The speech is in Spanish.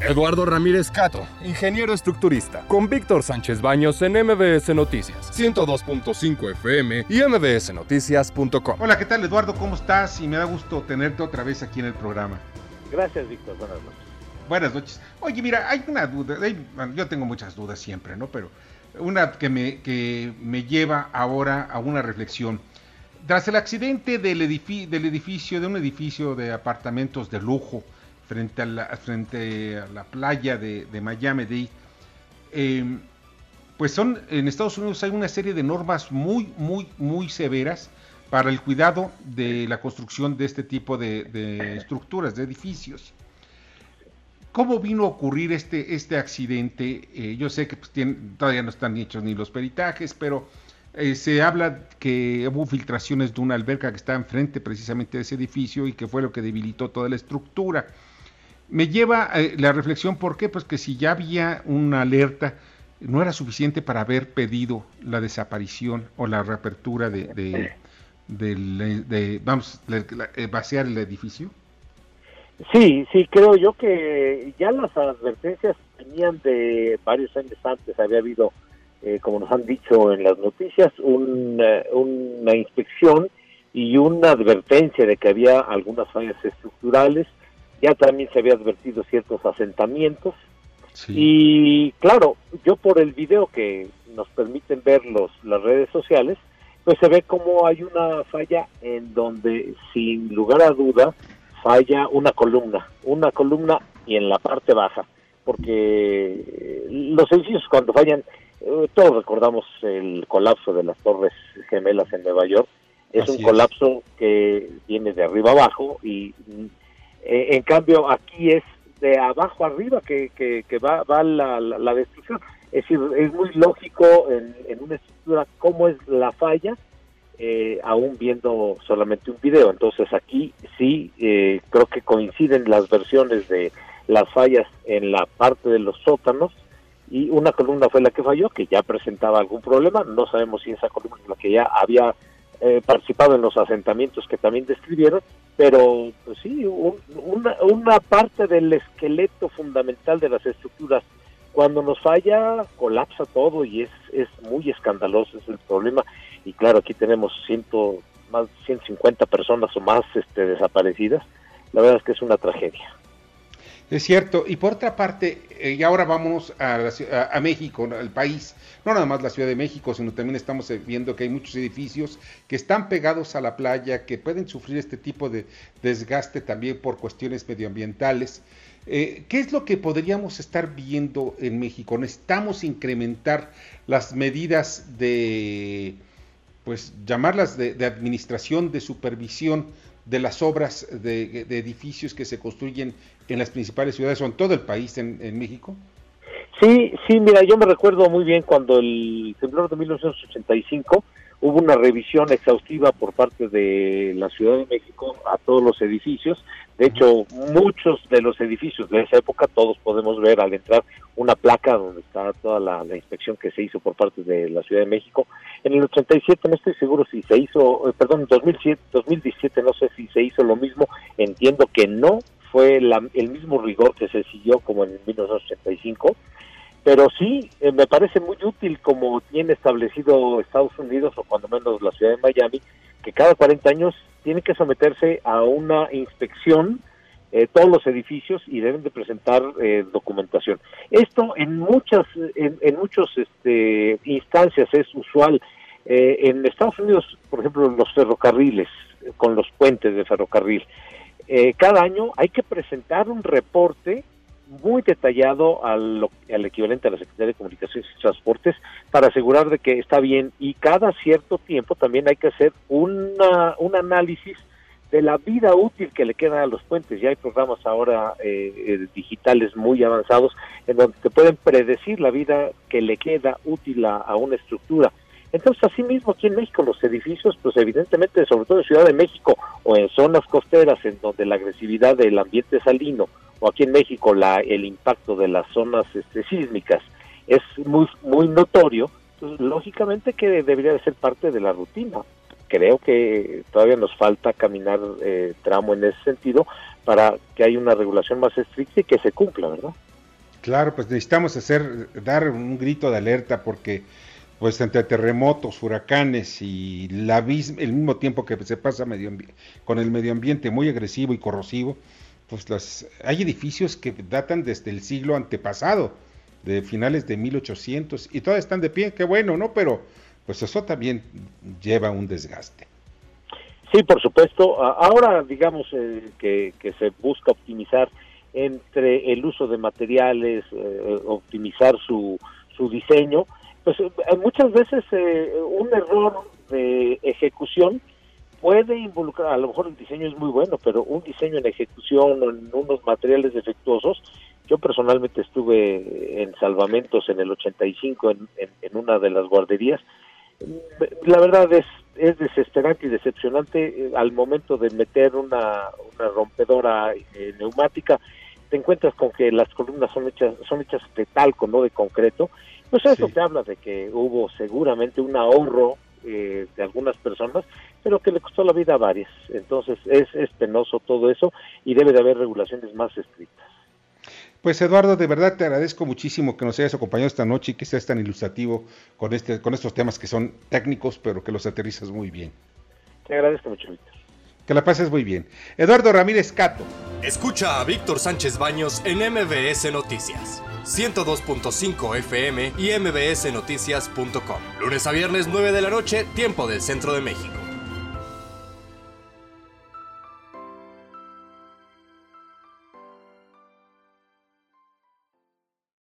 Eduardo Ramírez Cato, ingeniero estructurista, con Víctor Sánchez Baños en MBS Noticias, 102.5 FM y mbsnoticias.com. Hola, ¿qué tal Eduardo? ¿Cómo estás? Y me da gusto tenerte otra vez aquí en el programa. Gracias, Víctor. Buenas noches. Buenas noches. Oye, mira, hay una duda, yo tengo muchas dudas siempre, ¿no? Pero una que me, que me lleva ahora a una reflexión. Tras el accidente del, del edificio, de un edificio de apartamentos de lujo frente a la, frente a la playa de, Miami-Dade, em, pues son, en Estados Unidos hay una serie de normas muy, muy, muy severas para el cuidado de la construcción de este tipo de, estructuras, de edificios. ¿Cómo vino a ocurrir este, este accidente? Eh, yo sé que pues, todavía no están hechos ni los peritajes, pero eh, se habla que hubo filtraciones de una alberca que está enfrente precisamente de ese edificio y que fue lo que debilitó toda la estructura. Me lleva eh, la reflexión, ¿por qué? Pues que si ya había una alerta, no era suficiente para haber pedido la desaparición o la reapertura de, de, vamos, eh, vaciar el edificio. Sí, sí, creo yo que ya las advertencias venían de varios años antes, había habido eh, como nos han dicho en las noticias, una inspección y una advertencia de que había algunas fallas estructurales. Ya también se había advertido ciertos asentamientos. Y claro, yo por el video que nos permiten ver los, las redes sociales, pues se ve como hay una falla en donde sin lugar a duda falla una columna, una columna y en la parte baja, porque los edificios cuando fallan eh, todos recordamos el colapso de las Torres Gemelas en Nueva York. Es un colapso que viene de arriba abajo y eh, en cambio aquí es de abajo arriba que, que, va, va la, destrucción. Es decir, es muy lógico en, una estructura cómo es la falla, eh, aún viendo solamente un video. Entonces aquí sí creo que coinciden las versiones de las fallas en la parte de los sótanos y una columna fue la que falló, que ya presentaba algún problema, no sabemos si esa columna es la que ya había eh, participado en los asentamientos que también describieron, pero pues sí, una, una parte del esqueleto fundamental de las estructuras, cuando nos falla, colapsa todo y es, es muy escandaloso, es el problema, y claro, aquí tenemos ciento, más de 150 personas o más este, desaparecidas, la verdad es que es una tragedia. Es cierto. Y por otra parte, eh, y ahora vamos a, a, México, al país, no nada más la Ciudad de México, sino también estamos eh, viendo que hay muchos edificios que están pegados a la playa, que pueden sufrir este tipo de desgaste también por cuestiones medioambientales. Eh, ¿Qué es lo que podríamos estar viendo en México? Necesitamos incrementar las medidas de, pues, llamarlas de, de administración, de supervisión de las obras de, edificios que se construyen en las principales ciudades o en todo el país en, México? Sí, sí, mira, yo me recuerdo muy bien cuando el temblor de 1985 hubo una revisión exhaustiva por parte de la Ciudad de México a todos los edificios. De hecho, muchos de los edificios de esa época, todos podemos ver al entrar una placa donde está toda la, inspección que se hizo por parte de la Ciudad de México. En el 87 no estoy seguro si se hizo, eh, perdón, en 2007, 2017 no sé si se hizo lo mismo. Entiendo que no fue el mismo rigor que se siguió como en 1985 pero sí eh, me parece muy útil como tiene establecido Estados Unidos o cuando menos la ciudad de Miami que cada 40 años tiene que someterse a una inspección eh, todos los edificios y deben de presentar eh, documentación esto en muchas en, en muchos este, instancias es usual en Estados Unidos por ejemplo los ferrocarriles con los puentes de ferrocarril cada año hay que presentar un reporte muy detallado al, al, equivalente a la Secretaría de Comunicaciones y Transportes para asegurar de que está bien y cada cierto tiempo también hay que hacer una, un análisis de la vida útil que le queda a los puentes. Ya hay programas ahora eh, eh, digitales muy avanzados en donde te pueden predecir la vida que le queda útil a una estructura. Entonces, asimismo, aquí en México, los edificios, pues evidentemente, sobre todo en Ciudad de México o en zonas costeras, en donde la agresividad del ambiente salino o aquí en México la, el impacto de las zonas este, sísmicas es muy, muy notorio, pues, lógicamente que debería de ser parte de la rutina. Creo que todavía nos falta caminar eh, tramo en ese sentido para que haya una regulación más estricta y que se cumpla, ¿verdad? Claro, pues necesitamos hacer, dar un grito de alerta porque pues entre terremotos, huracanes y la, el mismo tiempo que se pasa medio con el medio ambiente muy agresivo y corrosivo, pues las, hay edificios que datan desde el siglo antepasado, de finales de 1800, y todavía están de pie, qué bueno, ¿no? Pero pues eso también lleva un desgaste. Sí, por supuesto. Ahora, digamos eh, que, se busca optimizar entre el uso de materiales, eh, optimizar su, su diseño, pues eh, muchas veces un error de ejecución puede involucrar, a lo mejor el diseño es muy bueno, pero un diseño en ejecución o en unos materiales defectuosos, yo personalmente estuve en salvamentos en el 85 en, en, una de las guarderías, la verdad es, es desesperante y decepcionante eh, al momento de meter una, una rompedora eh, neumática, te encuentras con que las columnas son hechas, son hechas de talco, no de concreto, pues eso te habla de que hubo seguramente un ahorro eh, de algunas personas, pero que le costó la vida a varias. Entonces es, es penoso todo eso y debe de haber regulaciones más estrictas. Pues Eduardo, de verdad te agradezco muchísimo que nos hayas acompañado esta noche y que seas tan ilustrativo con, este, con estos temas que son técnicos, pero que los aterrizas muy bien. Te agradezco mucho, Víctor. Que la pases muy bien. Eduardo Ramírez Cato. Escucha a Víctor Sánchez Baños en MBS Noticias. 102.5 FM y mbsnoticias.com. Lunes a viernes 9 de la noche, tiempo del centro de México.